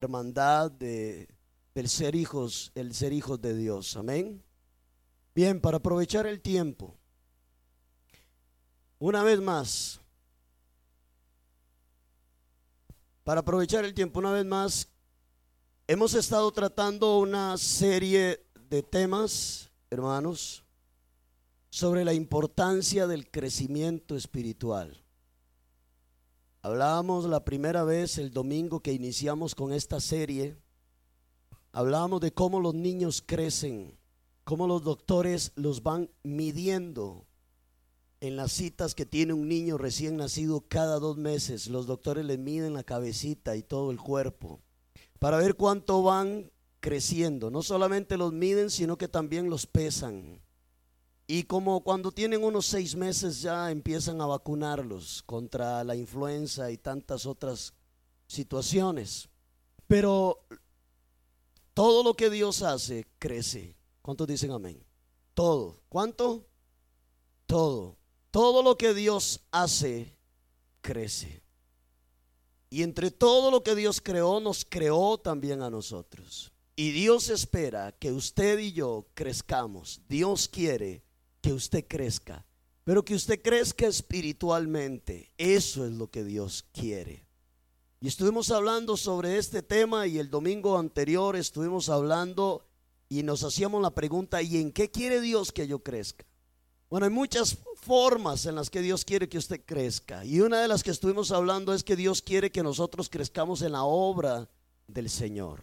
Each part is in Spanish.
hermandad de, del ser hijos, el ser hijos de Dios. Amén. Bien, para aprovechar el tiempo, una vez más, para aprovechar el tiempo, una vez más, hemos estado tratando una serie de temas, hermanos, sobre la importancia del crecimiento espiritual. Hablábamos la primera vez el domingo que iniciamos con esta serie, hablábamos de cómo los niños crecen, cómo los doctores los van midiendo en las citas que tiene un niño recién nacido cada dos meses. Los doctores le miden la cabecita y todo el cuerpo para ver cuánto van creciendo. No solamente los miden, sino que también los pesan. Y como cuando tienen unos seis meses ya empiezan a vacunarlos contra la influenza y tantas otras situaciones. Pero todo lo que Dios hace crece. ¿Cuántos dicen amén? Todo. ¿Cuánto? Todo. Todo lo que Dios hace crece. Y entre todo lo que Dios creó, nos creó también a nosotros. Y Dios espera que usted y yo crezcamos. Dios quiere que usted crezca, pero que usted crezca espiritualmente. Eso es lo que Dios quiere. Y estuvimos hablando sobre este tema y el domingo anterior estuvimos hablando y nos hacíamos la pregunta, ¿y en qué quiere Dios que yo crezca? Bueno, hay muchas formas en las que Dios quiere que usted crezca. Y una de las que estuvimos hablando es que Dios quiere que nosotros crezcamos en la obra del Señor.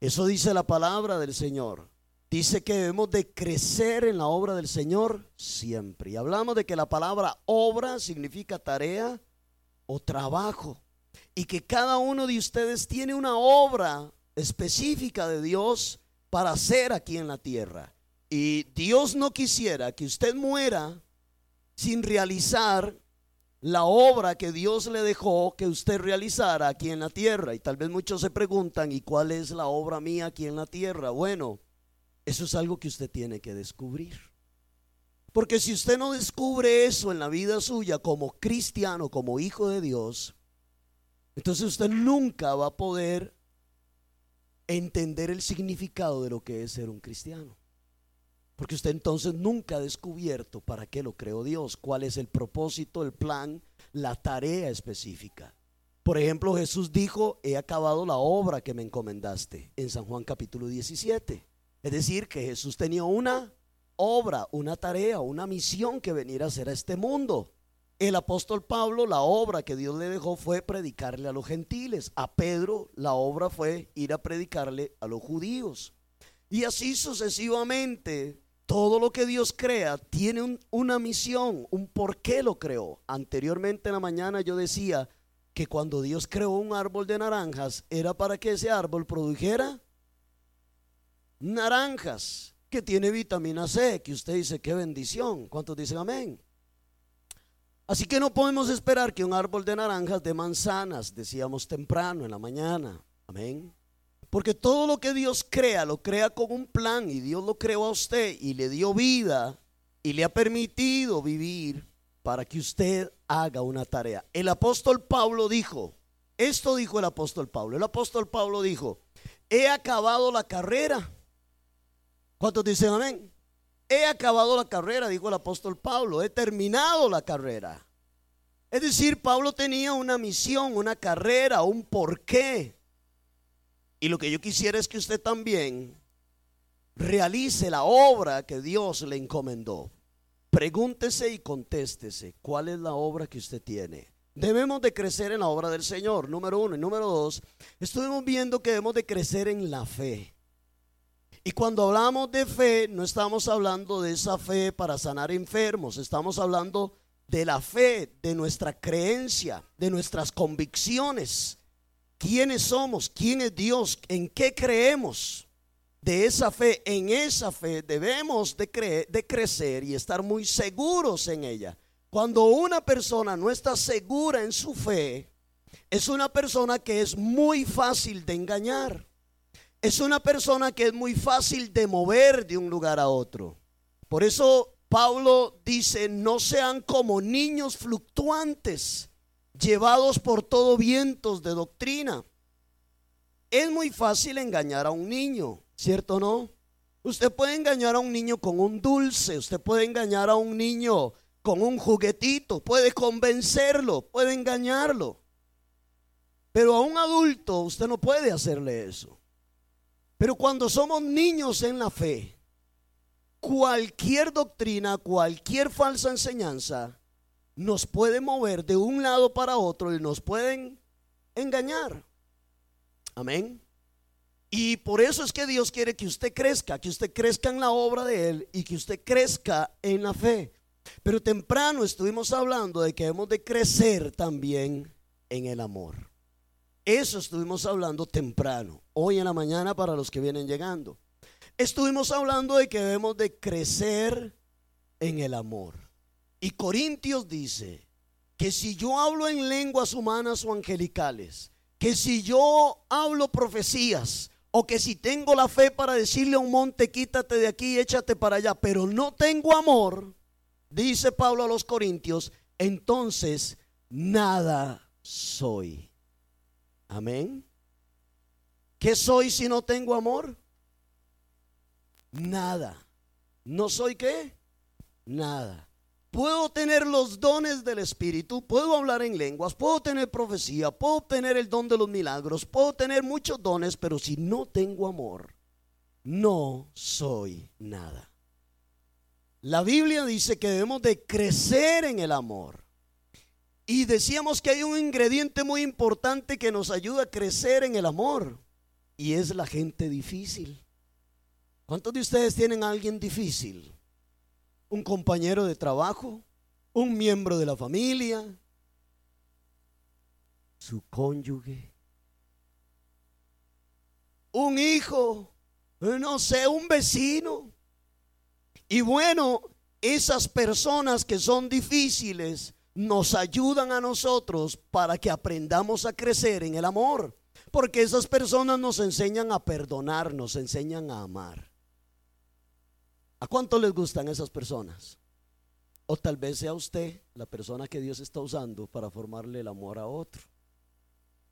Eso dice la palabra del Señor dice que debemos de crecer en la obra del Señor siempre. Y hablamos de que la palabra obra significa tarea o trabajo. Y que cada uno de ustedes tiene una obra específica de Dios para hacer aquí en la tierra. Y Dios no quisiera que usted muera sin realizar la obra que Dios le dejó que usted realizara aquí en la tierra. Y tal vez muchos se preguntan, ¿y cuál es la obra mía aquí en la tierra? Bueno, eso es algo que usted tiene que descubrir. Porque si usted no descubre eso en la vida suya como cristiano, como hijo de Dios, entonces usted nunca va a poder entender el significado de lo que es ser un cristiano. Porque usted entonces nunca ha descubierto para qué lo creó Dios, cuál es el propósito, el plan, la tarea específica. Por ejemplo, Jesús dijo, he acabado la obra que me encomendaste en San Juan capítulo 17. Es decir, que Jesús tenía una obra, una tarea, una misión que venir a hacer a este mundo. El apóstol Pablo, la obra que Dios le dejó fue predicarle a los gentiles. A Pedro, la obra fue ir a predicarle a los judíos. Y así sucesivamente, todo lo que Dios crea tiene una misión, un por qué lo creó. Anteriormente en la mañana yo decía que cuando Dios creó un árbol de naranjas era para que ese árbol produjera naranjas, que tiene vitamina C, que usted dice, qué bendición. ¿Cuántos dicen amén? Así que no podemos esperar que un árbol de naranjas de manzanas, decíamos temprano en la mañana. Amén. Porque todo lo que Dios crea, lo crea con un plan y Dios lo creó a usted y le dio vida y le ha permitido vivir para que usted haga una tarea. El apóstol Pablo dijo, esto dijo el apóstol Pablo, el apóstol Pablo dijo, he acabado la carrera ¿Cuántos dicen amén? He acabado la carrera, dijo el apóstol Pablo, he terminado la carrera. Es decir, Pablo tenía una misión, una carrera, un porqué. Y lo que yo quisiera es que usted también realice la obra que Dios le encomendó. Pregúntese y contéstese, ¿cuál es la obra que usted tiene? Debemos de crecer en la obra del Señor, número uno. Y número dos, estuvimos viendo que debemos de crecer en la fe. Y cuando hablamos de fe, no estamos hablando de esa fe para sanar enfermos, estamos hablando de la fe, de nuestra creencia, de nuestras convicciones. ¿Quiénes somos? ¿Quién es Dios? ¿En qué creemos? De esa fe, en esa fe debemos de, creer, de crecer y estar muy seguros en ella. Cuando una persona no está segura en su fe, es una persona que es muy fácil de engañar es una persona que es muy fácil de mover de un lugar a otro. Por eso Pablo dice, no sean como niños fluctuantes, llevados por todo vientos de doctrina. Es muy fácil engañar a un niño, ¿cierto o no? Usted puede engañar a un niño con un dulce, usted puede engañar a un niño con un juguetito, puede convencerlo, puede engañarlo. Pero a un adulto usted no puede hacerle eso. Pero cuando somos niños en la fe, cualquier doctrina, cualquier falsa enseñanza nos puede mover de un lado para otro y nos pueden engañar. Amén. Y por eso es que Dios quiere que usted crezca, que usted crezca en la obra de Él y que usted crezca en la fe. Pero temprano estuvimos hablando de que debemos de crecer también en el amor. Eso estuvimos hablando temprano, hoy en la mañana para los que vienen llegando. Estuvimos hablando de que debemos de crecer en el amor. Y Corintios dice que si yo hablo en lenguas humanas o angelicales, que si yo hablo profecías, o que si tengo la fe para decirle a un monte, quítate de aquí, échate para allá, pero no tengo amor, dice Pablo a los Corintios, entonces nada soy. Amén. ¿Qué soy si no tengo amor? Nada. ¿No soy qué? Nada. Puedo tener los dones del Espíritu, puedo hablar en lenguas, puedo tener profecía, puedo tener el don de los milagros, puedo tener muchos dones, pero si no tengo amor, no soy nada. La Biblia dice que debemos de crecer en el amor. Y decíamos que hay un ingrediente muy importante que nos ayuda a crecer en el amor. Y es la gente difícil. ¿Cuántos de ustedes tienen a alguien difícil? un compañero de trabajo, un miembro de la familia, su cónyuge, un hijo, no sé, un vecino. Y bueno, esas personas que son difíciles nos ayudan a nosotros para que aprendamos a crecer en el amor. Porque esas personas nos enseñan a perdonar, nos enseñan a amar. ¿A cuánto les gustan esas personas? O tal vez sea usted la persona que Dios está usando para formarle el amor a otro.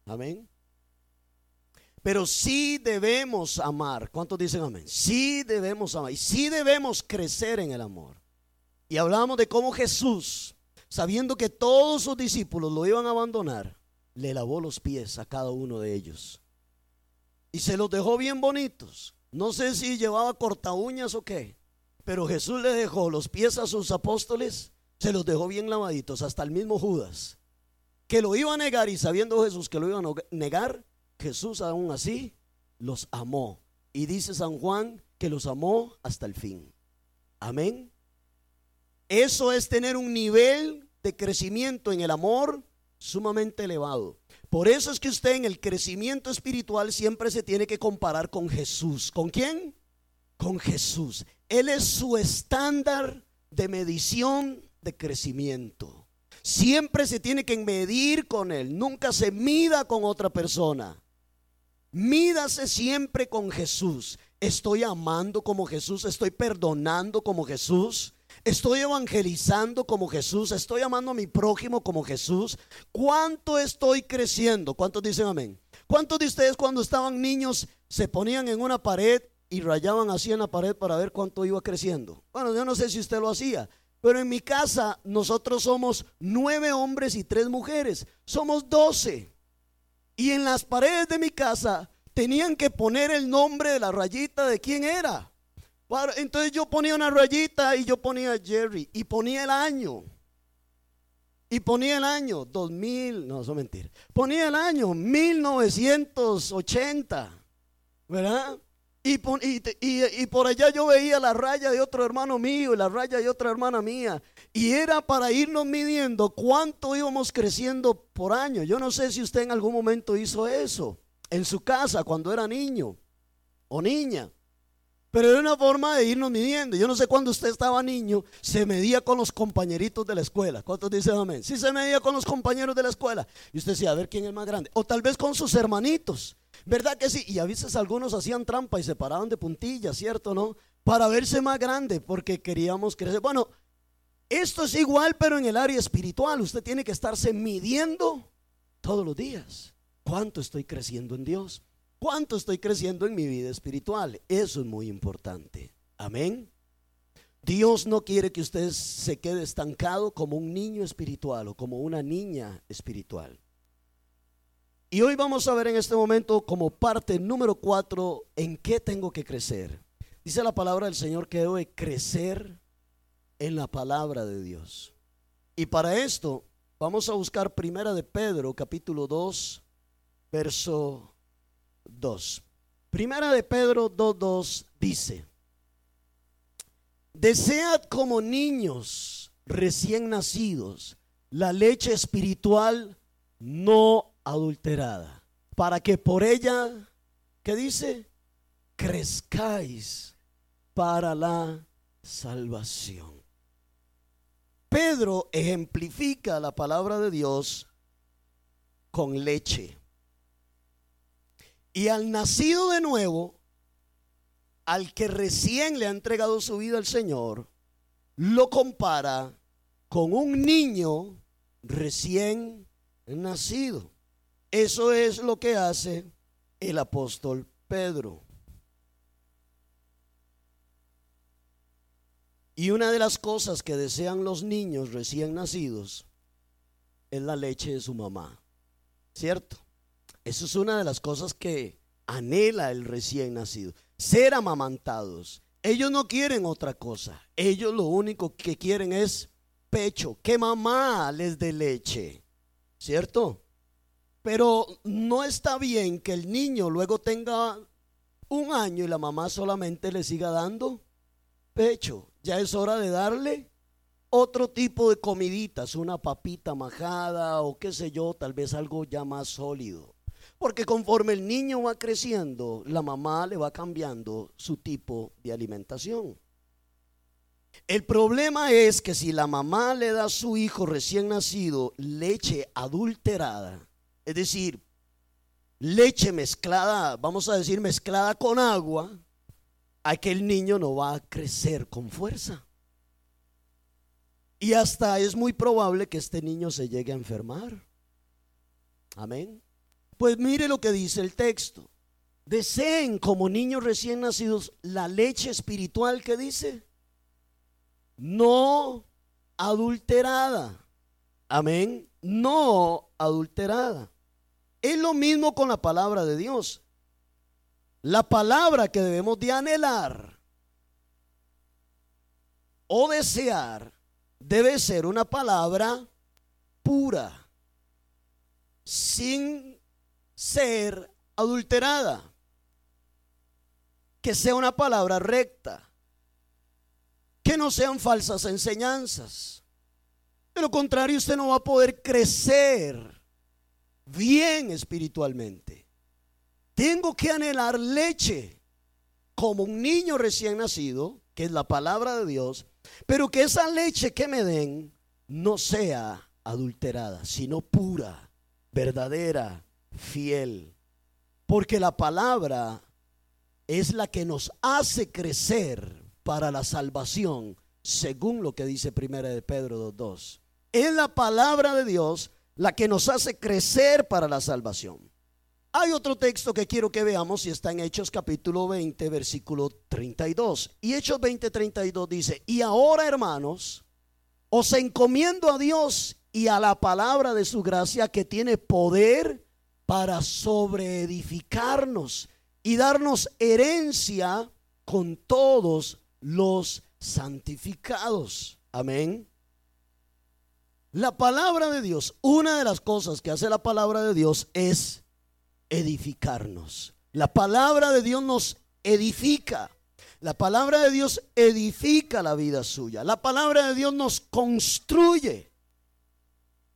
Amén. Pero sí debemos amar. ¿Cuántos dicen amén? Sí debemos amar. Y sí debemos crecer en el amor. Y hablamos de cómo Jesús, sabiendo que todos sus discípulos lo iban a abandonar, le lavó los pies a cada uno de ellos. Y se los dejó bien bonitos. No sé si llevaba corta uñas o qué. Pero Jesús le dejó los pies a sus apóstoles, se los dejó bien lavaditos, hasta el mismo Judas, que lo iba a negar y sabiendo Jesús que lo iba a negar, Jesús aún así los amó. Y dice San Juan que los amó hasta el fin. Amén. Eso es tener un nivel de crecimiento en el amor sumamente elevado. Por eso es que usted en el crecimiento espiritual siempre se tiene que comparar con Jesús. ¿Con quién? Con Jesús. Él es su estándar de medición de crecimiento. Siempre se tiene que medir con Él, nunca se mida con otra persona. Mídase siempre con Jesús. Estoy amando como Jesús, estoy perdonando como Jesús, estoy evangelizando como Jesús, estoy amando a mi prójimo como Jesús. ¿Cuánto estoy creciendo? ¿Cuántos dicen amén? ¿Cuántos de ustedes cuando estaban niños se ponían en una pared y rayaban así en la pared para ver cuánto iba creciendo. Bueno, yo no sé si usted lo hacía, pero en mi casa nosotros somos nueve hombres y tres mujeres. Somos doce. Y en las paredes de mi casa tenían que poner el nombre de la rayita de quién era. Entonces yo ponía una rayita y yo ponía Jerry y ponía el año. Y ponía el año 2000, no, eso es mentira. Ponía el año 1980, ¿verdad? Y, por allá yo veía la raya de otro hermano mío y la raya de otra hermana mía. Y era para irnos midiendo cuánto íbamos creciendo por año. Yo no sé si usted en algún momento hizo eso en su casa cuando era niño o niña. Pero era una forma de irnos midiendo. Yo no sé cuando usted estaba niño, se medía con los compañeritos de la escuela. ¿Cuántos dicen amén? Sí, se medía con los compañeros de la escuela. Y usted decía, a ver quién es más grande. O tal vez con sus hermanitos. ¿Verdad que sí? Y a veces algunos hacían trampa y se paraban de puntillas, ¿cierto? ¿No? Para verse más grande porque queríamos crecer. Bueno, esto es igual, pero en el área espiritual. Usted tiene que estarse midiendo todos los días. ¿Cuánto estoy creciendo en Dios? ¿Cuánto estoy creciendo en mi vida espiritual? Eso es muy importante. Amén. Dios no quiere que usted se quede estancado como un niño espiritual o como una niña espiritual. Y hoy vamos a ver en este momento como parte número cuatro en qué tengo que crecer. Dice la palabra del Señor que debo crecer en la palabra de Dios. Y para esto vamos a buscar primera de Pedro capítulo 2 verso 2. Primera de Pedro 2.2 dice, Desead como niños recién nacidos la leche espiritual no adulterada, para que por ella, ¿qué dice? Crezcáis para la salvación. Pedro ejemplifica la palabra de Dios con leche. Y al nacido de nuevo, al que recién le ha entregado su vida al Señor, lo compara con un niño recién nacido. Eso es lo que hace el apóstol Pedro. Y una de las cosas que desean los niños recién nacidos es la leche de su mamá. ¿Cierto? Eso es una de las cosas que anhela el recién nacido ser amamantados. Ellos no quieren otra cosa. Ellos lo único que quieren es pecho, que mamá les dé leche. ¿Cierto? Pero no está bien que el niño luego tenga un año y la mamá solamente le siga dando pecho. Ya es hora de darle otro tipo de comiditas, una papita majada o qué sé yo, tal vez algo ya más sólido. Porque conforme el niño va creciendo, la mamá le va cambiando su tipo de alimentación. El problema es que si la mamá le da a su hijo recién nacido leche adulterada, es decir, leche mezclada, vamos a decir mezclada con agua, aquel niño no va a crecer con fuerza. Y hasta es muy probable que este niño se llegue a enfermar. Amén. Pues mire lo que dice el texto. Deseen como niños recién nacidos la leche espiritual que dice, no adulterada. Amén. No adulterada. Es lo mismo con la palabra de Dios. La palabra que debemos de anhelar o desear debe ser una palabra pura, sin ser adulterada. Que sea una palabra recta. Que no sean falsas enseñanzas. De lo contrario, usted no va a poder crecer bien espiritualmente. Tengo que anhelar leche como un niño recién nacido, que es la palabra de Dios, pero que esa leche que me den no sea adulterada, sino pura, verdadera, fiel. Porque la palabra es la que nos hace crecer para la salvación, según lo que dice Primera de Pedro 2.2. Es la palabra de Dios la que nos hace crecer para la salvación. Hay otro texto que quiero que veamos y está en Hechos capítulo 20, versículo 32. Y Hechos 20, 32 dice, y ahora hermanos, os encomiendo a Dios y a la palabra de su gracia que tiene poder para sobreedificarnos y darnos herencia con todos los santificados. Amén. La palabra de Dios, una de las cosas que hace la palabra de Dios es edificarnos. La palabra de Dios nos edifica. La palabra de Dios edifica la vida suya. La palabra de Dios nos construye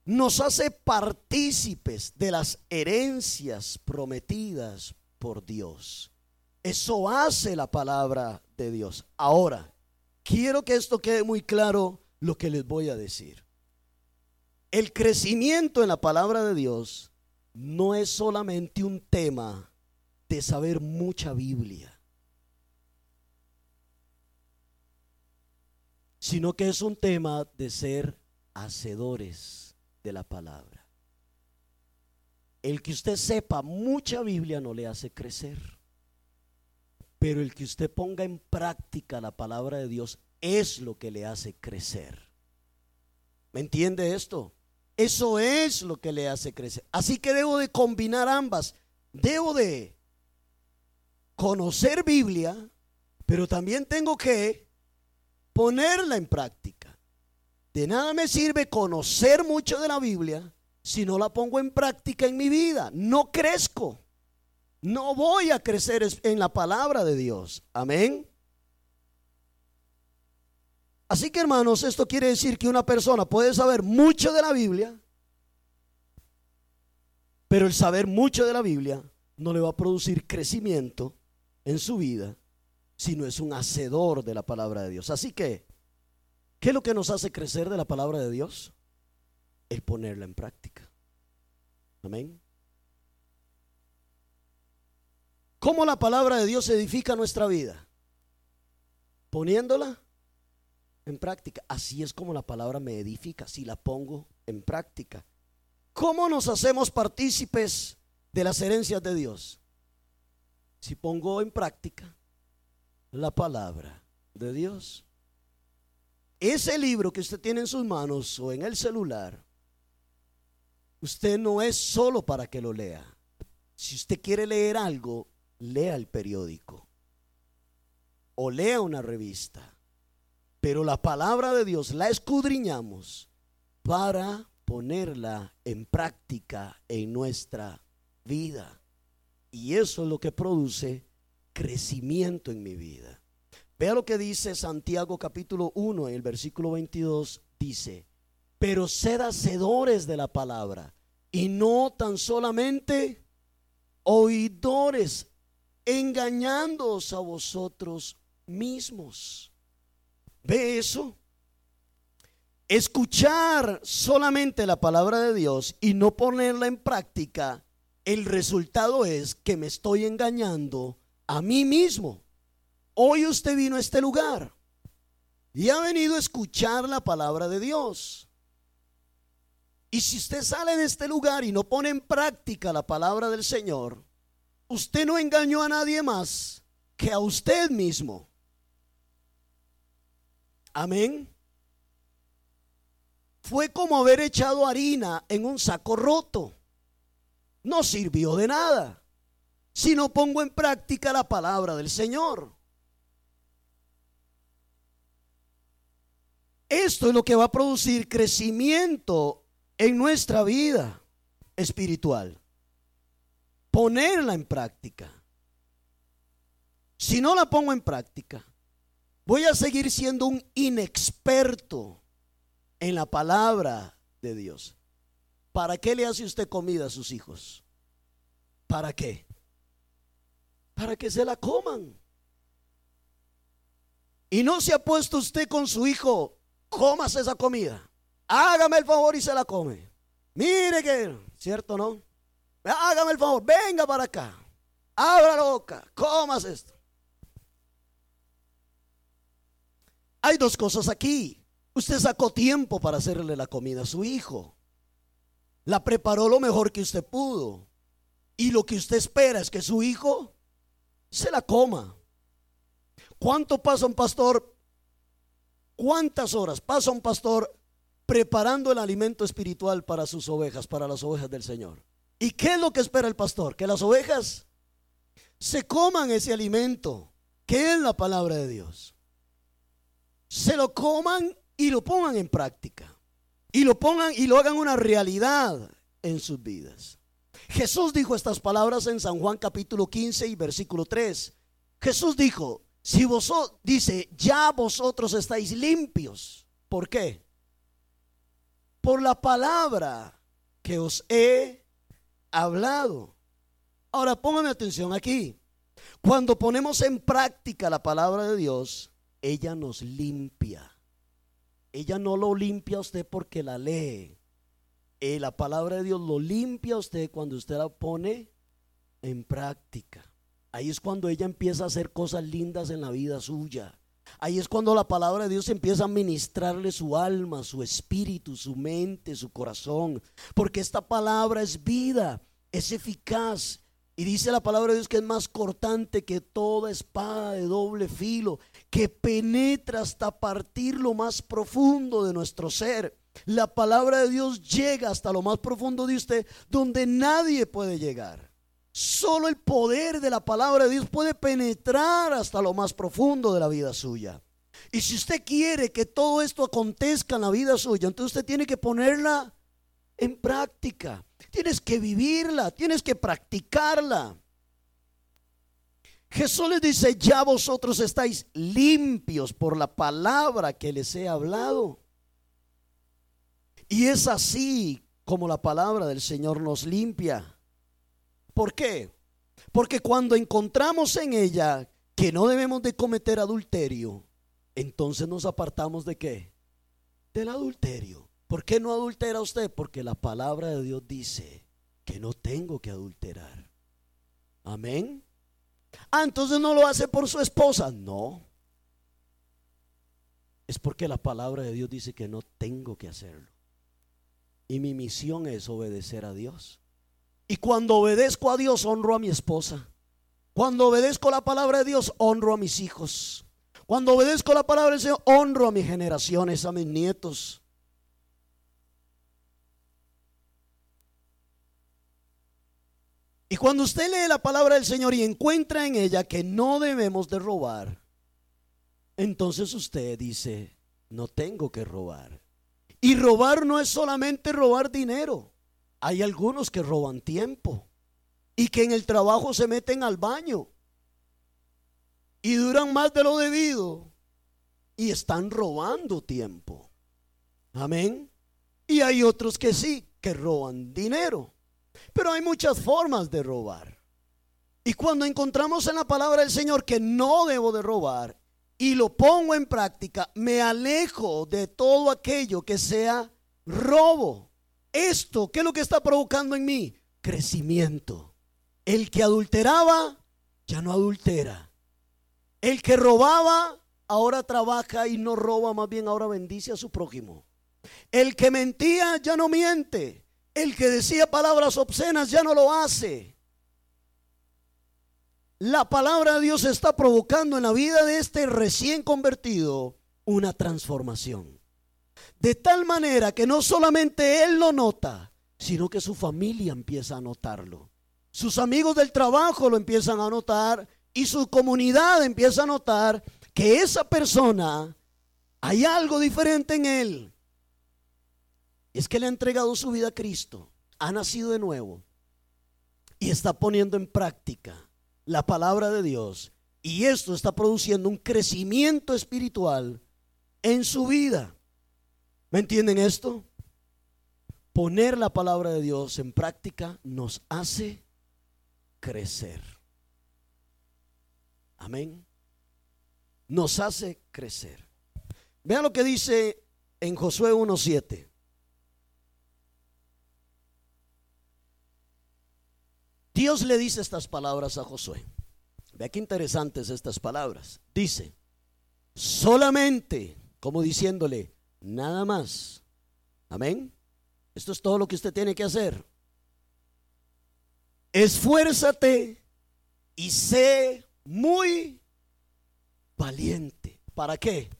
nos hace partícipes de las herencias prometidas por Dios. Eso hace la palabra de Dios. Ahora, quiero que esto quede muy claro lo que les voy a decir. El crecimiento en la palabra de Dios no es solamente un tema de saber mucha Biblia, sino que es un tema de ser hacedores de la palabra. el que usted sepa mucha Biblia no le hace crecer. Pero el que usted ponga en práctica la palabra de Dios es lo que le hace crecer. ¿Me entiende esto? Eso es lo que le hace crecer. Así que debo de combinar ambas. Debo de conocer Biblia, pero también tengo que ponerla en práctica. De nada me sirve conocer mucho de la Biblia si no la pongo en práctica en mi vida. No crezco. No voy a crecer en la palabra de Dios. Amén. Así que hermanos, esto quiere decir que una persona puede saber mucho de la Biblia, pero el saber mucho de la Biblia no le va a producir crecimiento en su vida si no es un hacedor de la palabra de Dios. Así que, ¿qué es lo que nos hace crecer de la palabra de Dios? El ponerla en práctica. Amén. ¿Cómo la palabra de Dios edifica nuestra vida? Poniéndola en práctica. Así es como la palabra me edifica, si la pongo en práctica. ¿Cómo nos hacemos partícipes de las herencias de Dios? Si pongo en práctica la palabra de Dios. Ese libro que usted tiene en sus manos o en el celular, usted no es solo para que lo lea. Si usted quiere leer algo, lea el periódico o lea una revista pero la palabra de Dios la escudriñamos para ponerla en práctica en nuestra vida. Y eso es lo que produce crecimiento en mi vida. Vea lo que dice Santiago capítulo 1 en el versículo 22. Dice, pero sed hacedores de la palabra y no tan solamente oidores, engañándoos a vosotros mismos. ¿Ve eso? Escuchar solamente la palabra de Dios y no ponerla en práctica, el resultado es que me estoy engañando a mí mismo. Hoy usted vino a este lugar y ha venido a escuchar la palabra de Dios. Y si usted sale de este lugar y no pone en práctica la palabra del Señor, usted no engañó a nadie más que a usted mismo. Amén. Fue como haber echado harina en un saco roto. No sirvió de nada si no pongo en práctica la palabra del Señor. Esto es lo que va a producir crecimiento en nuestra vida espiritual. Ponerla en práctica. Si no la pongo en práctica, Voy a seguir siendo un inexperto en la palabra de Dios. ¿Para qué le hace usted comida a sus hijos? ¿Para qué? Para que se la coman. Y no se ha puesto usted con su hijo, comas esa comida. Hágame el favor y se la come. Mire que, ¿cierto no? Hágame el favor, venga para acá. Abra la boca, comas esto. Hay dos cosas aquí. Usted sacó tiempo para hacerle la comida a su hijo. La preparó lo mejor que usted pudo. Y lo que usted espera es que su hijo se la coma. ¿Cuánto pasa un pastor? ¿Cuántas horas pasa un pastor preparando el alimento espiritual para sus ovejas, para las ovejas del Señor? ¿Y qué es lo que espera el pastor? Que las ovejas se coman ese alimento, que es la palabra de Dios se lo coman y lo pongan en práctica. Y lo pongan y lo hagan una realidad en sus vidas. Jesús dijo estas palabras en San Juan capítulo 15 y versículo 3. Jesús dijo, si vosotros, dice, ya vosotros estáis limpios. ¿Por qué? Por la palabra que os he hablado. Ahora pónganme atención aquí. Cuando ponemos en práctica la palabra de Dios, ella nos limpia. Ella no lo limpia a usted porque la lee. Eh, la palabra de Dios lo limpia a usted cuando usted la pone en práctica. Ahí es cuando ella empieza a hacer cosas lindas en la vida suya. Ahí es cuando la palabra de Dios empieza a ministrarle su alma, su espíritu, su mente, su corazón. Porque esta palabra es vida. es eficaz. Y dice la palabra de Dios que es más cortante que toda espada de doble filo, que penetra hasta partir lo más profundo de nuestro ser. La palabra de Dios llega hasta lo más profundo de usted, donde nadie puede llegar. Solo el poder de la palabra de Dios puede penetrar hasta lo más profundo de la vida suya. Y si usted quiere que todo esto acontezca en la vida suya, entonces usted tiene que ponerla en práctica. Tienes que vivirla, tienes que practicarla. Jesús les dice, ya vosotros estáis limpios por la palabra que les he hablado. Y es así como la palabra del Señor nos limpia. ¿Por qué? Porque cuando encontramos en ella que no debemos de cometer adulterio, entonces nos apartamos de qué? Del adulterio. ¿Por qué no adultera usted? Porque la palabra de Dios dice que no tengo que adulterar. Amén. Ah, entonces no lo hace por su esposa. No. Es porque la palabra de Dios dice que no tengo que hacerlo. Y mi misión es obedecer a Dios. Y cuando obedezco a Dios, honro a mi esposa. Cuando obedezco la palabra de Dios, honro a mis hijos. Cuando obedezco la palabra del Señor, honro a mis generaciones, a mis nietos. Y cuando usted lee la palabra del Señor y encuentra en ella que no debemos de robar, entonces usted dice, no tengo que robar. Y robar no es solamente robar dinero. Hay algunos que roban tiempo y que en el trabajo se meten al baño y duran más de lo debido y están robando tiempo. Amén. Y hay otros que sí, que roban dinero. Pero hay muchas formas de robar. Y cuando encontramos en la palabra del Señor que no debo de robar y lo pongo en práctica, me alejo de todo aquello que sea robo. Esto, ¿qué es lo que está provocando en mí? Crecimiento. El que adulteraba, ya no adultera. El que robaba, ahora trabaja y no roba, más bien ahora bendice a su prójimo. El que mentía, ya no miente. El que decía palabras obscenas, ya no lo hace. La palabra de Dios está provocando en la vida de este recién convertido una transformación. De tal manera que no solamente él lo nota, sino que su familia empieza a notarlo. Sus amigos del trabajo lo empiezan a notar y su comunidad empieza a notar que esa persona hay algo diferente en él. Es que le ha entregado su vida a Cristo, ha nacido de nuevo y está poniendo en práctica la palabra de Dios. Y esto está produciendo un crecimiento espiritual en su vida. ¿Me entienden esto? Poner la palabra de Dios en práctica nos hace crecer. Amén. Nos hace crecer. Vean lo que dice en Josué 1.7. Dios le dice estas palabras a Josué. Vea qué interesantes estas palabras. Dice, solamente, como diciéndole, nada más. Amén. Esto es todo lo que usted tiene que hacer. Esfuérzate y sé muy valiente. ¿Para qué?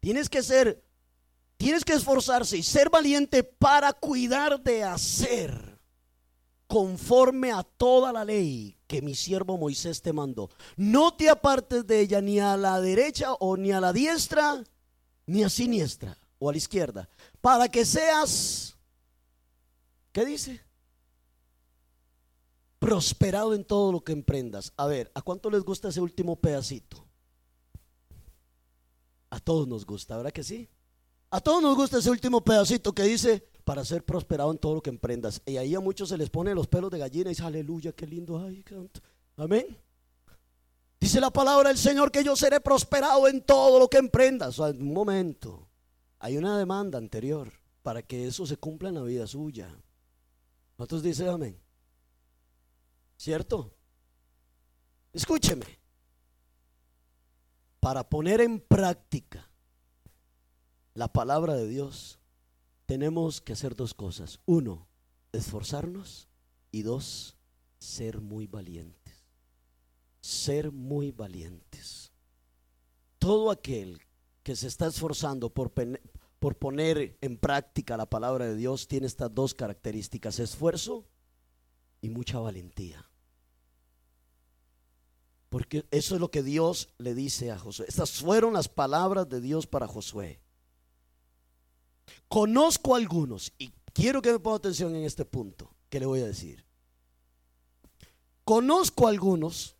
Tienes que ser, tienes que esforzarse y ser valiente para cuidar de hacer conforme a toda la ley que mi siervo Moisés te mandó. No te apartes de ella ni a la derecha o ni a la diestra, ni a siniestra o a la izquierda, para que seas, ¿qué dice? Prosperado en todo lo que emprendas. A ver, ¿a cuánto les gusta ese último pedacito? A todos nos gusta, ¿verdad que sí? A todos nos gusta ese último pedacito que dice, para ser prosperado en todo lo que emprendas. Y ahí a muchos se les pone los pelos de gallina y dice, aleluya, qué lindo. Ay, Amén. Dice la palabra del Señor que yo seré prosperado en todo lo que emprendas. un momento, hay una demanda anterior para que eso se cumpla en la vida suya. ¿Cuántos dicen amén? ¿Cierto? Escúcheme. Para poner en práctica la palabra de Dios, tenemos que hacer dos cosas. Uno, esforzarnos y dos, ser muy valientes. Ser muy valientes. Todo aquel que se está esforzando por, por poner en práctica la palabra de Dios tiene estas dos características, esfuerzo y mucha valentía. Porque eso es lo que Dios le dice a Josué. Estas fueron las palabras de Dios para Josué. Conozco algunos, y quiero que me ponga atención en este punto que le voy a decir. Conozco algunos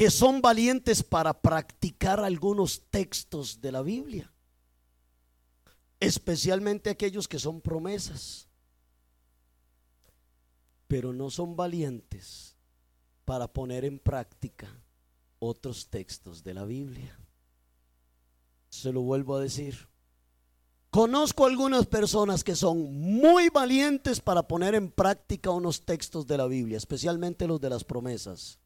que son valientes para practicar algunos textos de la Biblia, especialmente aquellos que son promesas, pero no son valientes para poner en práctica otros textos de la Biblia. Se lo vuelvo a decir. Conozco algunas personas que son muy valientes para poner en práctica unos textos de la Biblia, especialmente los de las promesas.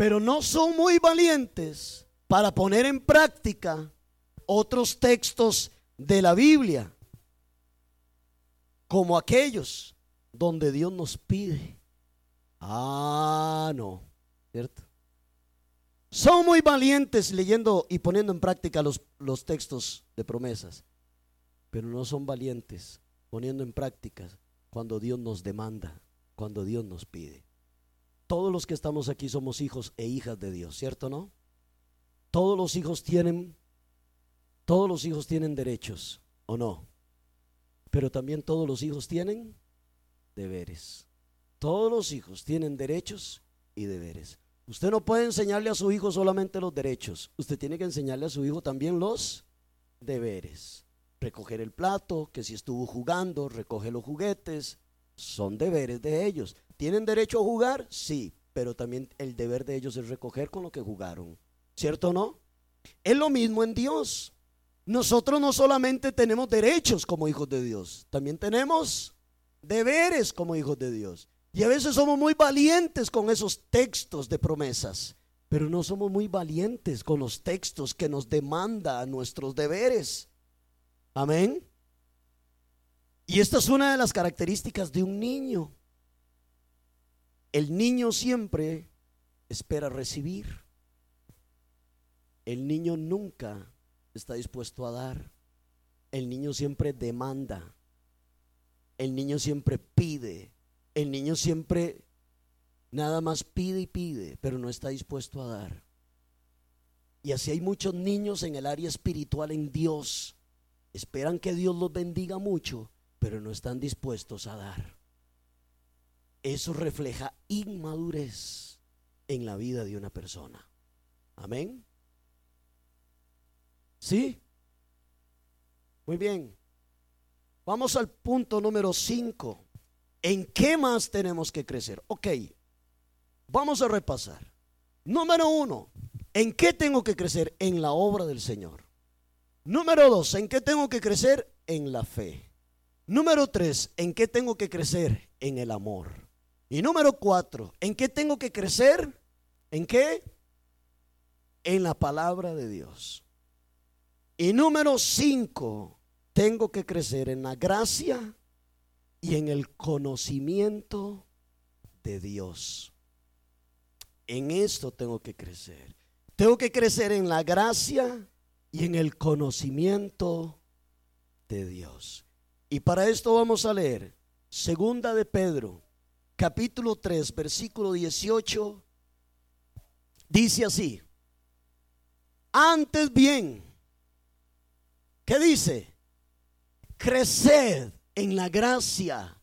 Pero no son muy valientes para poner en práctica otros textos de la Biblia, como aquellos donde Dios nos pide Ah, no, ¿cierto? Son muy valientes leyendo y poniendo en práctica los, los textos de promesas, pero no son valientes poniendo en práctica cuando Dios nos demanda, cuando Dios nos pide. Todos los que estamos aquí somos hijos e hijas de Dios, ¿cierto no? Todos los hijos tienen todos los hijos tienen derechos, ¿o no? Pero también todos los hijos tienen deberes. Todos los hijos tienen derechos y deberes. Usted no puede enseñarle a su hijo solamente los derechos. Usted tiene que enseñarle a su hijo también los deberes. Recoger el plato, que si estuvo jugando, recoge los juguetes. Son deberes de ellos. ¿Tienen derecho a jugar? Sí, pero también el deber de ellos es recoger con lo que jugaron. ¿Cierto o no? Es lo mismo en Dios. Nosotros no solamente tenemos derechos como hijos de Dios, también tenemos deberes como hijos de Dios. Y a veces somos muy valientes con esos textos de promesas, pero no somos muy valientes con los textos que nos demanda nuestros deberes. Amén. Y esta es una de las características de un niño. El niño siempre espera recibir. El niño nunca está dispuesto a dar. El niño siempre demanda. El niño siempre pide el niño siempre nada más pide y pide, pero no está dispuesto a dar. Y así hay muchos niños en el área espiritual en Dios. Esperan que Dios los bendiga mucho, pero no están dispuestos a dar. Eso refleja inmadurez en la vida de una persona. Amén. ¿Sí? Muy bien. Vamos al punto número 5. ¿En qué más tenemos que crecer? Ok, vamos a repasar. Número uno, ¿en qué tengo que crecer? En la obra del Señor. Número dos, ¿en qué tengo que crecer? En la fe. Número tres, ¿en qué tengo que crecer? En el amor. Y número cuatro, ¿en qué tengo que crecer? ¿En qué? En la palabra de Dios. Y número cinco, tengo que crecer en la gracia y en el conocimiento de Dios. En esto tengo que crecer. Tengo que crecer en la gracia y en el conocimiento de Dios. Y para esto vamos a leer Segunda de Pedro, capítulo 3, versículo 18. Dice así: Antes bien, ¿qué dice? Creced en la gracia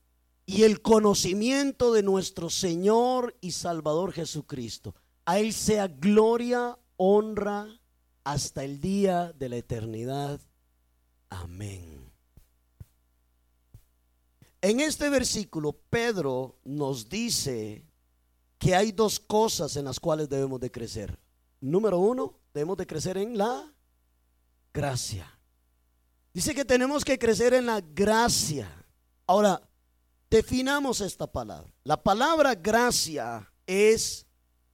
y el conocimiento de nuestro Señor y Salvador Jesucristo. A Él sea gloria, honra hasta el día de la eternidad. Amén. En este versículo, Pedro nos dice que hay dos cosas en las cuales debemos de crecer. Número uno, debemos de crecer en la gracia. Dice que tenemos que crecer en la gracia. Ahora, definamos esta palabra. La palabra gracia es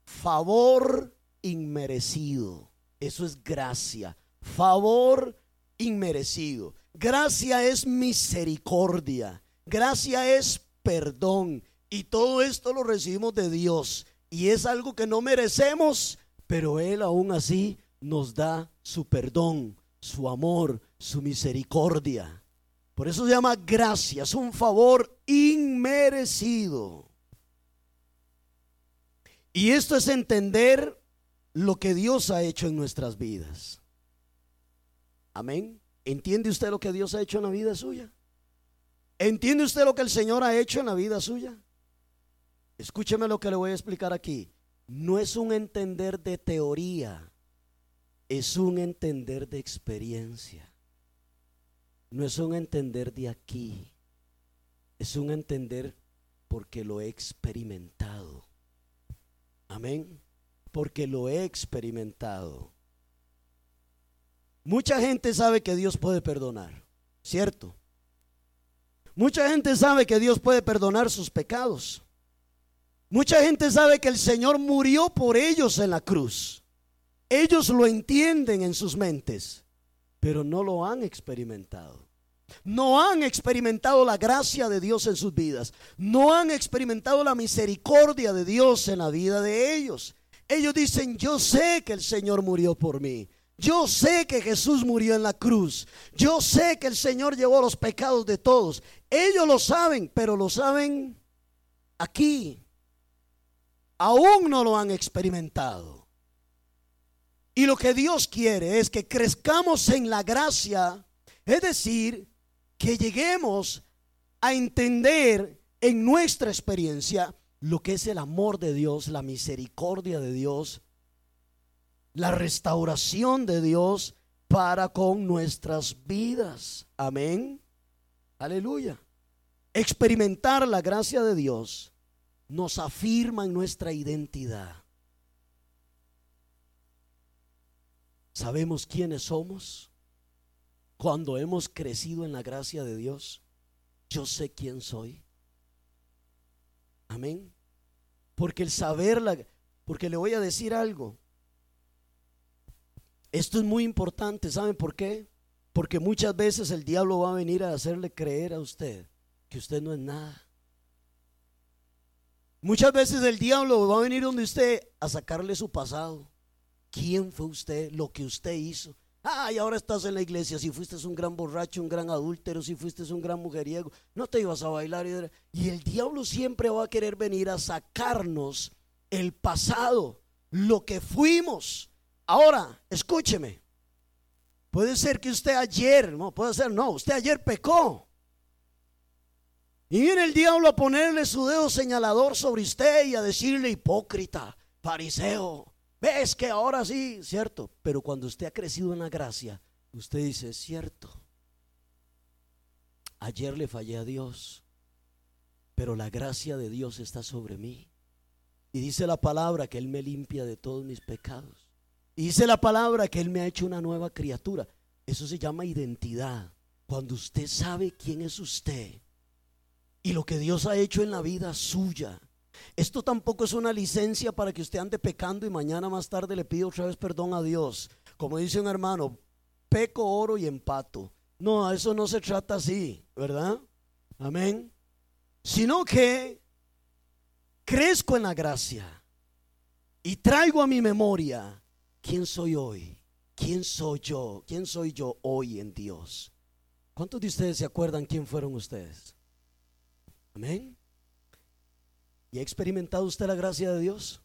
favor inmerecido. Eso es gracia. Favor inmerecido. Gracia es misericordia. Gracia es perdón. Y todo esto lo recibimos de Dios. Y es algo que no merecemos, pero Él aún así nos da su perdón, su amor, su misericordia. Por eso se llama gracia, es un favor inmerecido. Y esto es entender lo que Dios ha hecho en nuestras vidas. Amén. ¿Entiende usted lo que Dios ha hecho en la vida suya? ¿Entiende usted lo que el Señor ha hecho en la vida suya? Escúcheme lo que le voy a explicar aquí. No es un entender de teoría, es un entender de experiencia. No es un entender de aquí, es un entender porque lo he experimentado. Amén. Porque lo he experimentado. Mucha gente sabe que Dios puede perdonar, ¿cierto? Mucha gente sabe que Dios puede perdonar sus pecados. Mucha gente sabe que el Señor murió por ellos en la cruz. Ellos lo entienden en sus mentes, pero no lo han experimentado. No han experimentado la gracia de Dios en sus vidas. No han experimentado la misericordia de Dios en la vida de ellos. Ellos dicen, yo sé que el Señor murió por mí. Yo sé que Jesús murió en la cruz. Yo sé que el Señor llevó los pecados de todos. Ellos lo saben, pero lo saben aquí. Aún no lo han experimentado. Y lo que Dios quiere es que crezcamos en la gracia, es decir, que lleguemos a entender en nuestra experiencia lo que es el amor de Dios, la misericordia de Dios, la restauración de Dios para con nuestras vidas. Amén. Aleluya. Experimentar la gracia de Dios nos afirma en nuestra identidad. ¿Sabemos quiénes somos? Cuando hemos crecido en la gracia de Dios, yo sé quién soy. Amén. Porque el saberla, porque le voy a decir algo. Esto es muy importante, ¿saben por qué? Porque muchas veces el diablo va a venir a hacerle creer a usted que usted no es nada. Muchas veces el diablo va a venir donde usted a sacarle su pasado. ¿Quién fue usted? Lo que usted hizo. Ah, y ahora estás en la iglesia. Si fuiste un gran borracho, un gran adúltero, si fuiste un gran mujeriego, no te ibas a bailar. Y el diablo siempre va a querer venir a sacarnos el pasado, lo que fuimos. Ahora, escúcheme. Puede ser que usted ayer, no, puede ser, no, usted ayer pecó. Y viene el diablo a ponerle su dedo señalador sobre usted y a decirle hipócrita, fariseo. Ves que ahora sí, cierto. Pero cuando usted ha crecido en la gracia, usted dice, es cierto. Ayer le fallé a Dios, pero la gracia de Dios está sobre mí. Y dice la palabra que Él me limpia de todos mis pecados. Dice la palabra que Él me ha hecho una nueva criatura. Eso se llama identidad. Cuando usted sabe quién es usted y lo que Dios ha hecho en la vida suya. Esto tampoco es una licencia para que usted ande pecando y mañana más tarde le pida otra vez perdón a Dios. Como dice un hermano, peco, oro y empato. No, eso no se trata así, ¿verdad? Amén. Sino que crezco en la gracia y traigo a mi memoria ¿quién soy hoy? ¿Quién soy yo? ¿Quién soy yo hoy en Dios? ¿Cuántos de ustedes se acuerdan quién fueron ustedes? Amén. ¿Y ha experimentado usted la gracia de Dios?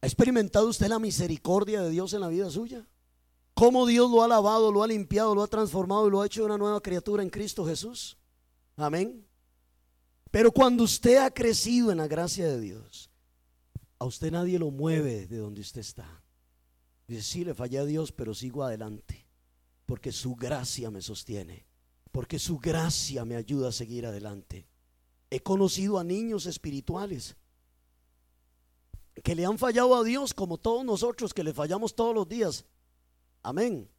¿Ha experimentado usted la misericordia de Dios en la vida suya? ¿Cómo Dios lo ha lavado, lo ha limpiado, lo ha transformado y lo ha hecho una nueva criatura en Cristo Jesús? Amén. Pero cuando usted ha crecido en la gracia de Dios, a usted nadie lo mueve de donde usted está. Dice, sí, le fallé a Dios, pero sigo adelante. Porque su gracia me sostiene. Porque su gracia me ayuda a seguir adelante. He conocido a niños espirituales que le han fallado a Dios como todos nosotros que le fallamos todos los días. Amén.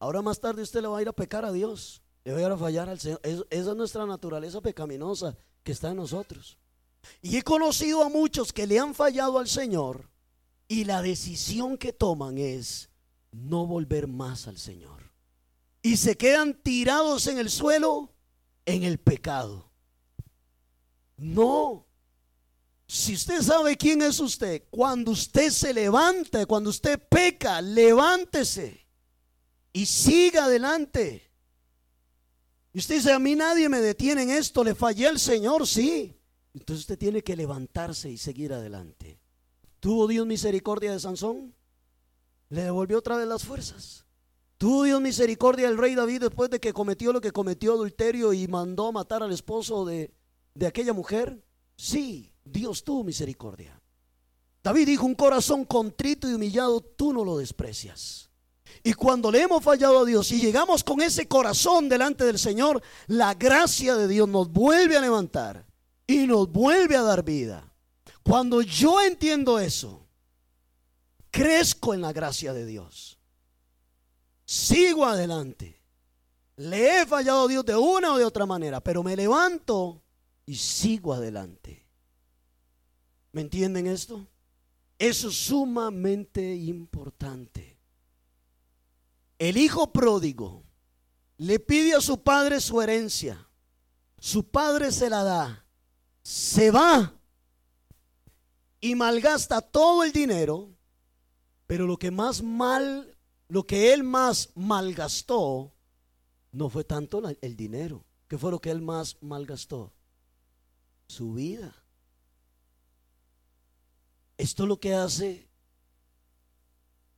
Ahora más tarde usted le va a ir a pecar a Dios. Le va a ir a fallar al Señor. esa es nuestra naturaleza pecaminosa que está en nosotros. Y he conocido a muchos que le han fallado al Señor y la decisión que toman es no volver más al Señor. Y se quedan tirados en el suelo en el pecado. No. Si usted sabe quién es usted, cuando usted se levanta, cuando usted peca, levántese y siga adelante. Y usted dice, a mí nadie me detiene en esto, le fallé al Señor, sí. Entonces usted tiene que levantarse y seguir adelante. ¿Tuvo Dios misericordia de Sansón? Le devolvió otra vez las fuerzas. ¿Tuvo Dios misericordia del rey David después de que cometió lo que cometió adulterio y mandó matar al esposo de, de aquella mujer? Sí, Dios tuvo misericordia. David dijo, un corazón contrito y humillado, tú no lo desprecias. Y cuando le hemos fallado a Dios y llegamos con ese corazón delante del Señor, la gracia de Dios nos vuelve a levantar y nos vuelve a dar vida. Cuando yo entiendo eso, crezco en la gracia de Dios. Sigo adelante. Le he fallado a Dios de una o de otra manera, pero me levanto y sigo adelante. ¿Me entienden esto? Eso es sumamente importante. El hijo pródigo le pide a su padre su herencia. Su padre se la da. Se va y malgasta todo el dinero. Pero lo que más mal, lo que él más malgastó, no fue tanto el dinero. ¿Qué fue lo que él más malgastó? Su vida. Esto es lo que hace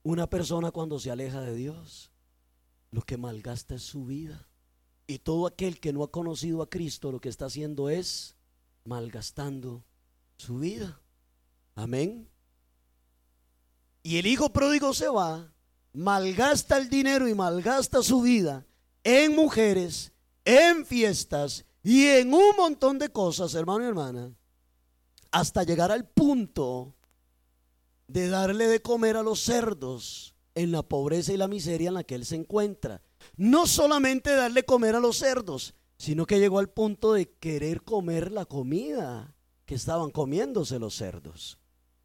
una persona cuando se aleja de Dios lo que malgasta es su vida. Y todo aquel que no ha conocido a Cristo lo que está haciendo es malgastando su vida. Amén. Y el hijo pródigo se va, malgasta el dinero y malgasta su vida en mujeres, en fiestas y en un montón de cosas, hermano y hermana, hasta llegar al punto de darle de comer a los cerdos en la pobreza y la miseria en la que él se encuentra. No solamente darle comer a los cerdos, sino que llegó al punto de querer comer la comida que estaban comiéndose los cerdos.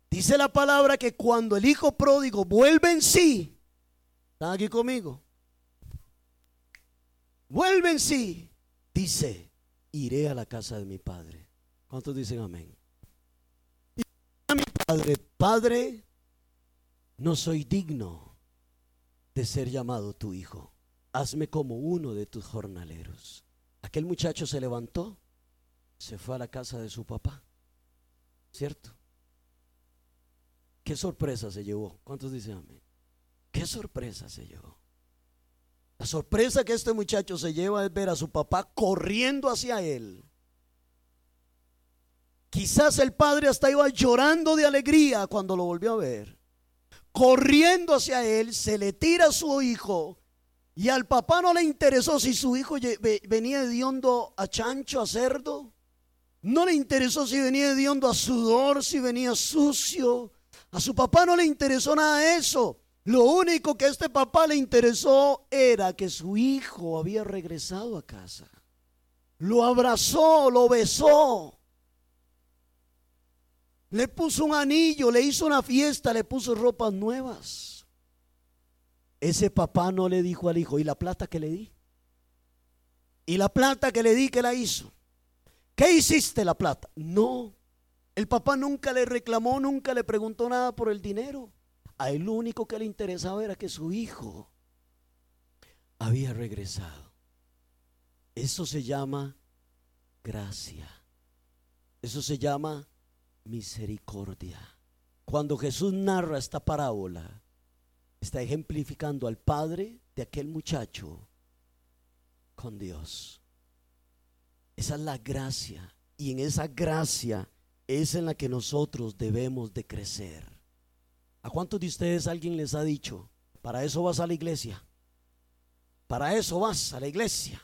Dice la palabra que cuando el hijo pródigo vuelve en sí, ¿están aquí conmigo? Vuelve en sí, dice, iré a la casa de mi padre. ¿Cuántos dicen amén? Y a mi padre, Padre, no soy digno de ser llamado tu hijo. Hazme como uno de tus jornaleros. Aquel muchacho se levantó, se fue a la casa de su papá. ¿Cierto? ¿Qué sorpresa se llevó? ¿Cuántos dicen amén? ¿Qué sorpresa se llevó? La sorpresa que este muchacho se lleva es ver a su papá corriendo hacia él. Quizás el padre hasta iba llorando de alegría cuando lo volvió a ver corriendo hacia él, se le tira a su hijo y al papá no le interesó si su hijo venía hediondo a chancho, a cerdo. No le interesó si venía hediondo a sudor, si venía sucio. A su papá no le interesó nada eso. Lo único que a este papá le interesó era que su hijo había regresado a casa. Lo abrazó, lo besó. Le puso un anillo, le hizo una fiesta, le puso ropas nuevas. Ese papá no le dijo al hijo, ¿y la plata que le di? ¿Y la plata que le di que la hizo? ¿Qué hiciste la plata? No. El papá nunca le reclamó, nunca le preguntó nada por el dinero. A él lo único que le interesaba era que su hijo había regresado. Eso se llama gracia. Eso se llama misericordia. Cuando Jesús narra esta parábola, está ejemplificando al padre de aquel muchacho con Dios. Esa es la gracia. Y en esa gracia es en la que nosotros debemos de crecer. ¿A cuántos de ustedes alguien les ha dicho, para eso vas a la iglesia? Para eso vas a la iglesia.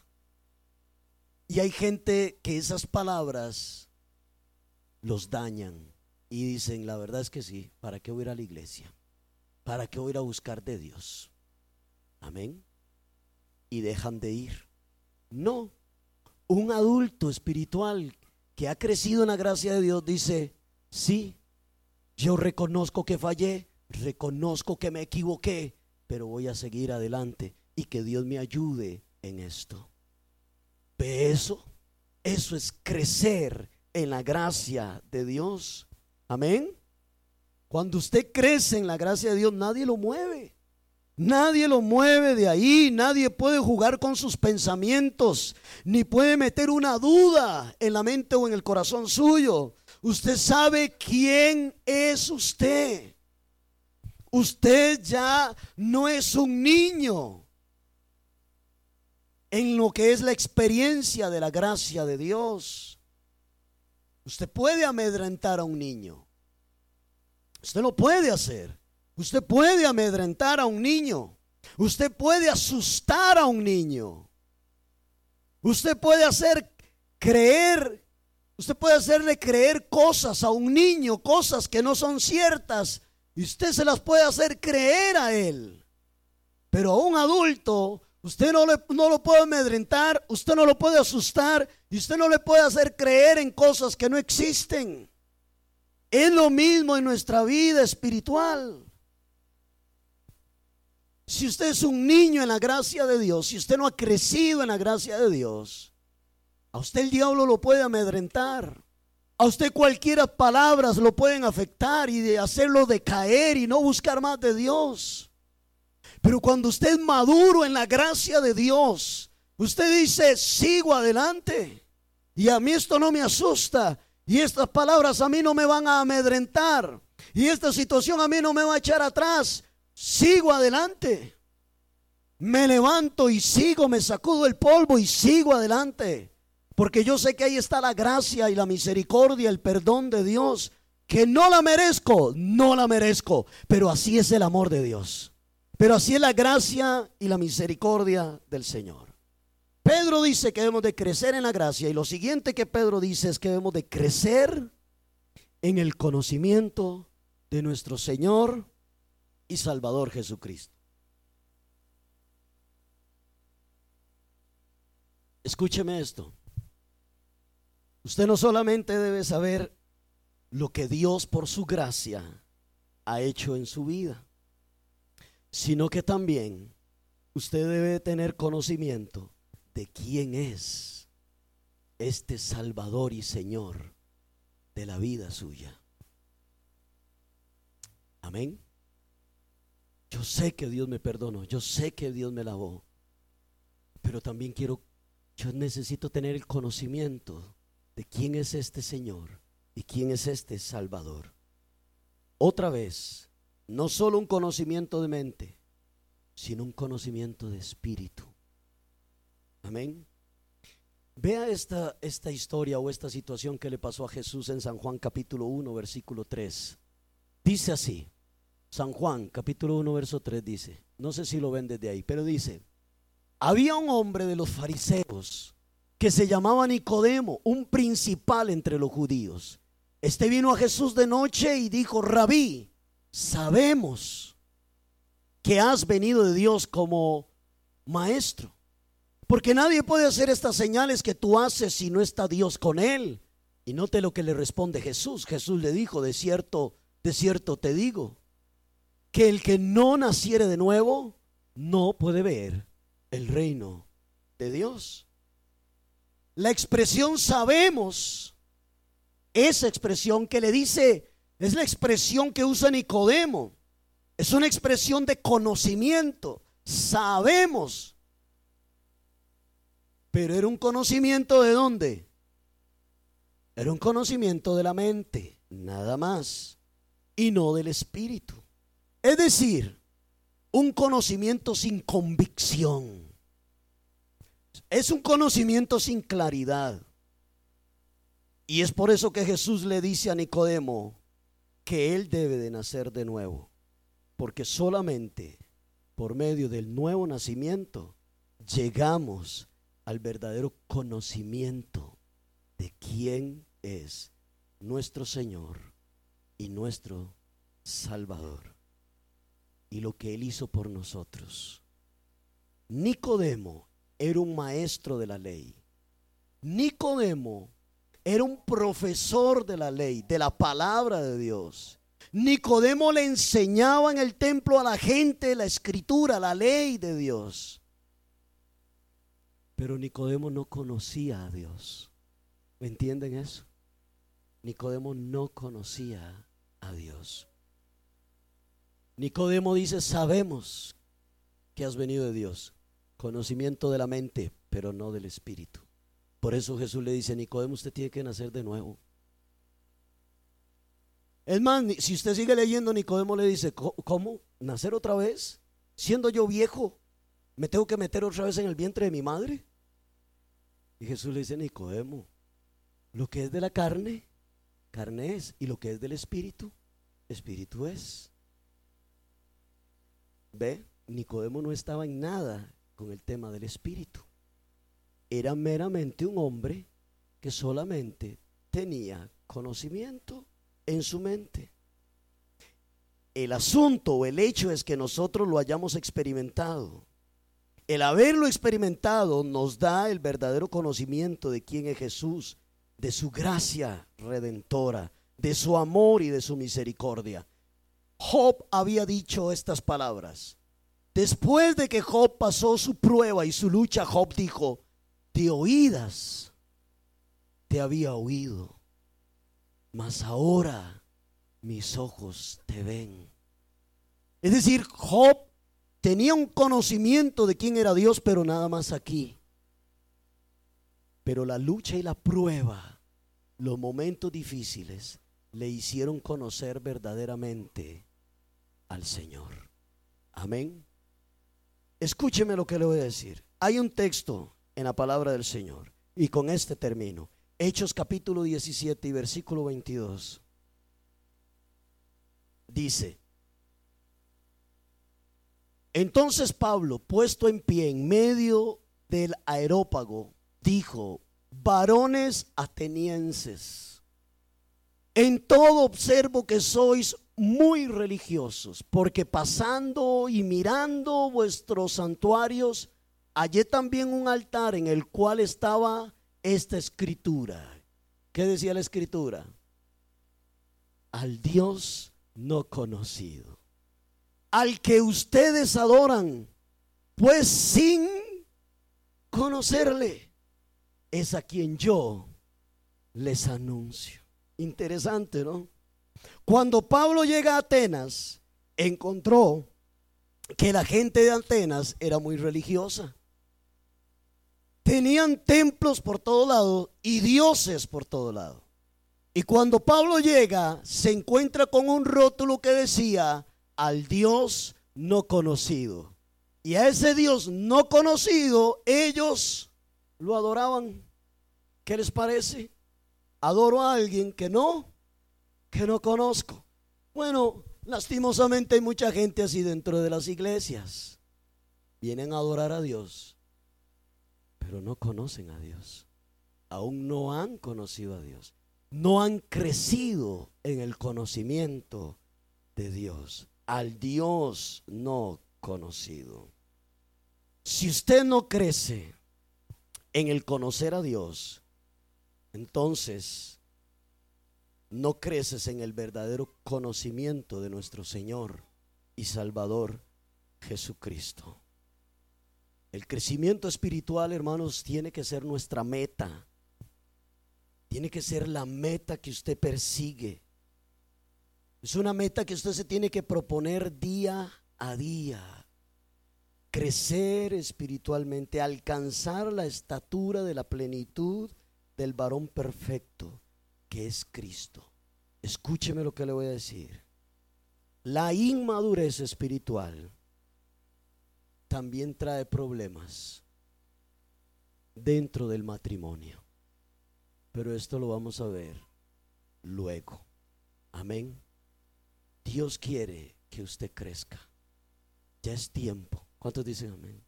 Y hay gente que esas palabras los dañan y dicen, la verdad es que sí, ¿para qué voy a ir a la iglesia? ¿Para qué voy a ir a buscar de Dios? Amén. Y dejan de ir. No, un adulto espiritual que ha crecido en la gracia de Dios dice, sí, yo reconozco que fallé, reconozco que me equivoqué, pero voy a seguir adelante y que Dios me ayude en esto. ¿Ve eso? Eso es crecer en la gracia de Dios. Amén. Cuando usted crece en la gracia de Dios, nadie lo mueve. Nadie lo mueve de ahí, nadie puede jugar con sus pensamientos, ni puede meter una duda en la mente o en el corazón suyo. Usted sabe quién es usted. Usted ya no es un niño en lo que es la experiencia de la gracia de Dios. Usted puede amedrentar a un niño. Usted lo puede hacer. Usted puede amedrentar a un niño. Usted puede asustar a un niño. Usted puede hacer creer, usted puede hacerle creer cosas a un niño, cosas que no son ciertas, y usted se las puede hacer creer a él. Pero a un adulto, usted no, le, no lo puede amedrentar, usted no lo puede asustar, y usted no le puede hacer creer en cosas que no existen. Es lo mismo en nuestra vida espiritual. Si usted es un niño en la gracia de Dios, si usted no ha crecido en la gracia de Dios, a usted el diablo lo puede amedrentar. A usted cualquiera palabras lo pueden afectar y de hacerlo decaer y no buscar más de Dios. Pero cuando usted es maduro en la gracia de Dios, usted dice, sigo adelante. Y a mí esto no me asusta. Y estas palabras a mí no me van a amedrentar. Y esta situación a mí no me va a echar atrás sigo adelante. Me levanto y sigo, me sacudo el polvo y sigo adelante. Porque yo sé que ahí está la gracia y la misericordia, el perdón de Dios. Que no la merezco, no la merezco. Pero así es el amor de Dios. Pero así es la gracia y la misericordia del Señor. Pedro dice que debemos de crecer en la gracia. Y lo siguiente que Pedro dice es que debemos de crecer en el conocimiento de nuestro Señor y Salvador Jesucristo. Escúcheme esto. Usted no solamente debe saber lo que Dios por su gracia ha hecho en su vida, sino que también usted debe tener conocimiento de quién es este Salvador y Señor de la vida suya. Amén. Yo sé que Dios me perdonó, yo sé que Dios me lavó, pero también quiero, yo necesito tener el conocimiento de quién es este Señor y quién es este Salvador. Otra vez, no solo un conocimiento de mente, sino un conocimiento de espíritu. Amén. Vea esta, esta historia o esta situación que le pasó a Jesús en San Juan capítulo 1, versículo 3. Dice así, San Juan, capítulo 1, verso 3 dice, no sé si lo ven desde ahí, pero dice, había un hombre de los fariseos que se llamaba Nicodemo, un principal entre los judíos. Este vino a Jesús de noche y dijo, rabí, sabemos que has venido de Dios como maestro, porque nadie puede hacer estas señales que tú haces si no está Dios con él. Y note lo que le responde Jesús. Jesús le dijo, de cierto, de cierto te digo que el que no naciere de nuevo no puede ver el reino de Dios. La expresión sabemos, esa expresión que le dice, es la expresión que usa Nicodemo. Es una expresión de conocimiento. Sabemos. Pero era un conocimiento de dónde? Era un conocimiento de la mente, nada más. Y no del espíritu. Es decir, un conocimiento sin convicción. Es un conocimiento sin claridad. Y es por eso que Jesús le dice a Nicodemo que él debe de nacer de nuevo. Porque solamente por medio del nuevo nacimiento llegamos al verdadero conocimiento de quién es nuestro Señor y nuestro Salvador y lo que Él hizo por nosotros. Nicodemo era un maestro de la ley. Nicodemo era un profesor de la ley, de la palabra de Dios. Nicodemo le enseñaba en el templo a la gente la escritura, la ley de Dios. Pero Nicodemo no conocía a Dios. ¿Me entienden eso? Nicodemo no conocía a Dios. Nicodemo dice, sabemos que has venido de Dios, conocimiento de la mente, pero no del Espíritu. Por eso Jesús le dice, Nicodemo, usted tiene que nacer de nuevo. Es más, si usted sigue leyendo, Nicodemo le dice, ¿cómo? ¿Nacer otra vez? Siendo yo viejo, ¿me tengo que meter otra vez en el vientre de mi madre? Y Jesús le dice, Nicodemo, lo que es de la carne, carne es, y lo que es del espíritu, espíritu es. ¿Ve? Nicodemo no estaba en nada con el tema del espíritu. Era meramente un hombre que solamente tenía conocimiento en su mente. El asunto o el hecho es que nosotros lo hayamos experimentado. El haberlo experimentado nos da el verdadero conocimiento de quién es Jesús, de su gracia redentora, de su amor y de su misericordia. Job había dicho estas palabras. Después de que Job pasó su prueba y su lucha, Job dijo, de oídas te había oído, mas ahora mis ojos te ven. Es decir, Job tenía un conocimiento de quién era Dios, pero nada más aquí. Pero la lucha y la prueba, los momentos difíciles, le hicieron conocer verdaderamente al Señor. Amén. Escúcheme lo que le voy a decir. Hay un texto en la palabra del Señor, y con este termino. Hechos capítulo 17 y versículo 22. Dice, entonces Pablo, puesto en pie en medio del aerópago, dijo, varones atenienses, en todo observo que sois muy religiosos, porque pasando y mirando vuestros santuarios, hallé también un altar en el cual estaba esta escritura. ¿Qué decía la escritura? Al Dios no conocido al que ustedes adoran, pues sin conocerle, es a quien yo les anuncio. Interesante, ¿no? Cuando Pablo llega a Atenas, encontró que la gente de Atenas era muy religiosa. Tenían templos por todo lado y dioses por todo lado. Y cuando Pablo llega, se encuentra con un rótulo que decía, al Dios no conocido. Y a ese Dios no conocido, ellos lo adoraban. ¿Qué les parece? Adoro a alguien que no, que no conozco. Bueno, lastimosamente hay mucha gente así dentro de las iglesias. Vienen a adorar a Dios, pero no conocen a Dios. Aún no han conocido a Dios. No han crecido en el conocimiento de Dios al Dios no conocido. Si usted no crece en el conocer a Dios, entonces no creces en el verdadero conocimiento de nuestro Señor y Salvador Jesucristo. El crecimiento espiritual, hermanos, tiene que ser nuestra meta. Tiene que ser la meta que usted persigue. Es una meta que usted se tiene que proponer día a día. Crecer espiritualmente, alcanzar la estatura de la plenitud del varón perfecto que es Cristo. Escúcheme lo que le voy a decir. La inmadurez espiritual también trae problemas dentro del matrimonio. Pero esto lo vamos a ver luego. Amén. Dios quiere que usted crezca. Ya es tiempo. ¿Cuántos dicen amén?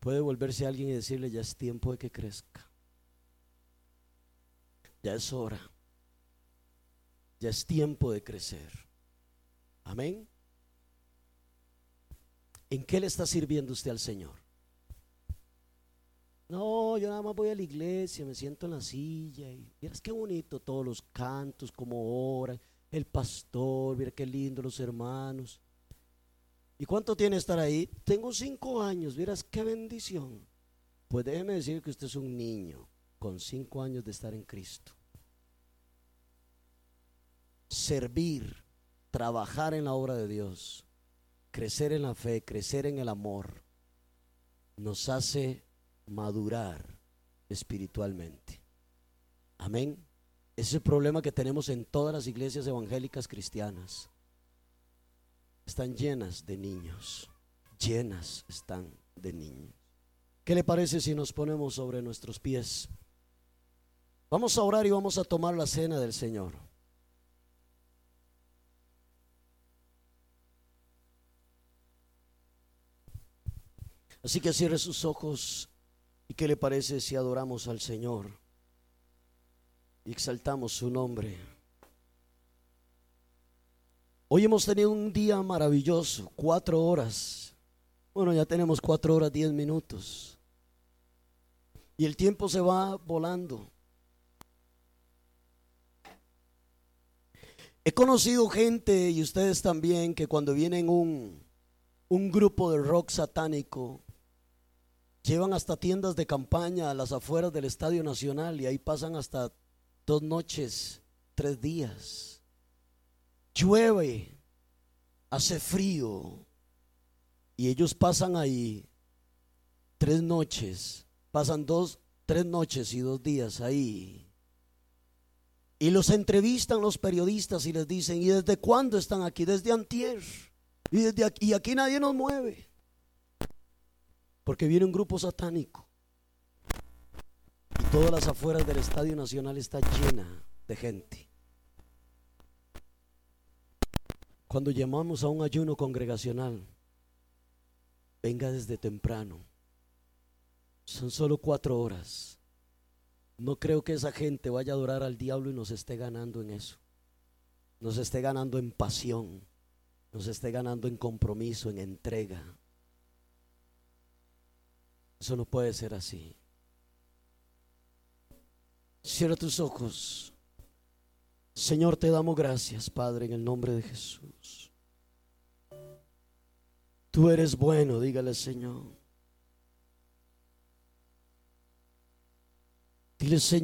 Puede volverse alguien y decirle, ya es tiempo de que crezca. Ya es hora. Ya es tiempo de crecer. Amén. ¿En qué le está sirviendo usted al Señor? No, yo nada más voy a la iglesia, me siento en la silla y miras qué bonito todos los cantos, como oran el pastor, mira qué lindo los hermanos. ¿Y cuánto tiene estar ahí? Tengo cinco años, miras qué bendición. Pues déjeme decir que usted es un niño con cinco años de estar en Cristo. servir, trabajar en la obra de Dios, crecer en la fe, crecer en el amor, nos hace madurar espiritualmente. Amén. Ese es el problema que tenemos en todas las iglesias evangélicas cristianas. Están llenas de niños, llenas están de niños. ¿Qué le parece si nos ponemos sobre nuestros pies? Vamos a orar y vamos a tomar la cena del Señor. Así que cierre sus ojos y qué le parece si adoramos al Señor y exaltamos su nombre. Hoy hemos tenido un día maravilloso, cuatro horas. Bueno, ya tenemos cuatro horas, diez minutos. Y el tiempo se va volando. He conocido gente, y ustedes también, que cuando vienen un, un grupo de rock satánico, Llevan hasta tiendas de campaña a las afueras del Estadio Nacional y ahí pasan hasta dos noches, tres días. Llueve, hace frío y ellos pasan ahí tres noches, pasan dos, tres noches y dos días ahí. Y los entrevistan los periodistas y les dicen, ¿y desde cuándo están aquí? Desde antier. Y, desde aquí, y aquí nadie nos mueve. Porque viene un grupo satánico. Y todas las afueras del Estadio Nacional está llena de gente. Cuando llamamos a un ayuno congregacional, venga desde temprano. Son solo cuatro horas. No creo que esa gente vaya a adorar al diablo y nos esté ganando en eso. Nos esté ganando en pasión. Nos esté ganando en compromiso, en entrega. Eso no puede ser así. Cierra tus ojos. Señor, te damos gracias, Padre, en el nombre de Jesús. Tú eres bueno, dígale, Señor. Dile, Señor.